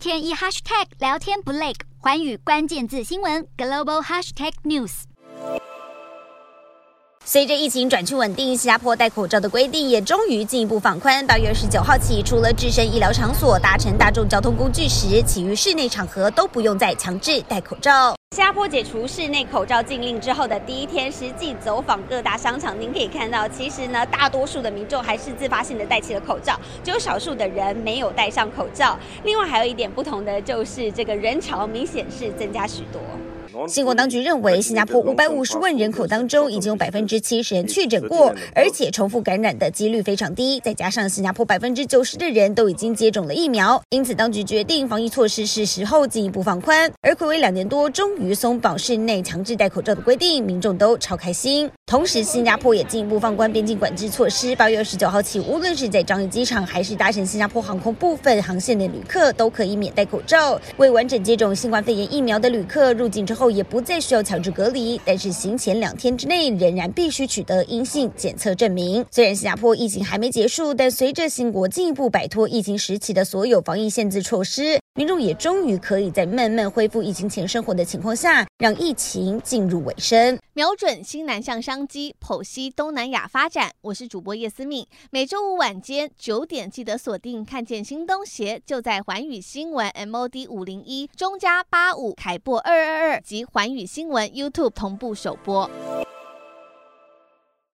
天一 hashtag 聊天不累，环宇关键字新闻 global hashtag news。随着疫情转趋稳定，新加坡戴口罩的规定也终于进一步放宽。八月二十九号起，除了置身医疗场所、搭乘大众交通工具时，其余室内场合都不用再强制戴口罩。新加坡解除室内口罩禁令之后的第一天，实际走访各大商场，您可以看到，其实呢，大多数的民众还是自发性的戴起了口罩，只有少数的人没有戴上口罩。另外，还有一点不同的就是，这个人潮明显是增加许多。新国当局认为，新加坡五百五十万人口当中，已经有百分之七十人确诊过，而且重复感染的几率非常低。再加上新加坡百分之九十的人都已经接种了疫苗，因此当局决定防疫措施是时候进一步放宽。而暌违两年多，终于松绑室内强制戴口罩的规定，民众都超开心。同时，新加坡也进一步放宽边境管制措施，八月二十九号起，无论是在樟宜机场还是搭乘新加坡航空部分航线的旅客，都可以免戴口罩。未完整接种新冠肺炎疫苗的旅客入境之后，后也不再需要强制隔离，但是行前两天之内仍然必须取得阴性检测证明。虽然新加坡疫情还没结束，但随着新国进一步摆脱疫情时期的所有防疫限制措施，民众也终于可以在慢慢恢复疫情前生活的情况下，让疫情进入尾声。瞄准新南向商机，剖析东南亚发展。我是主播叶思敏，每周五晚间九点记得锁定，看见新东协就在环宇新闻 MOD 五零一中加八五凯擘二二二及环宇新闻 YouTube 同步首播。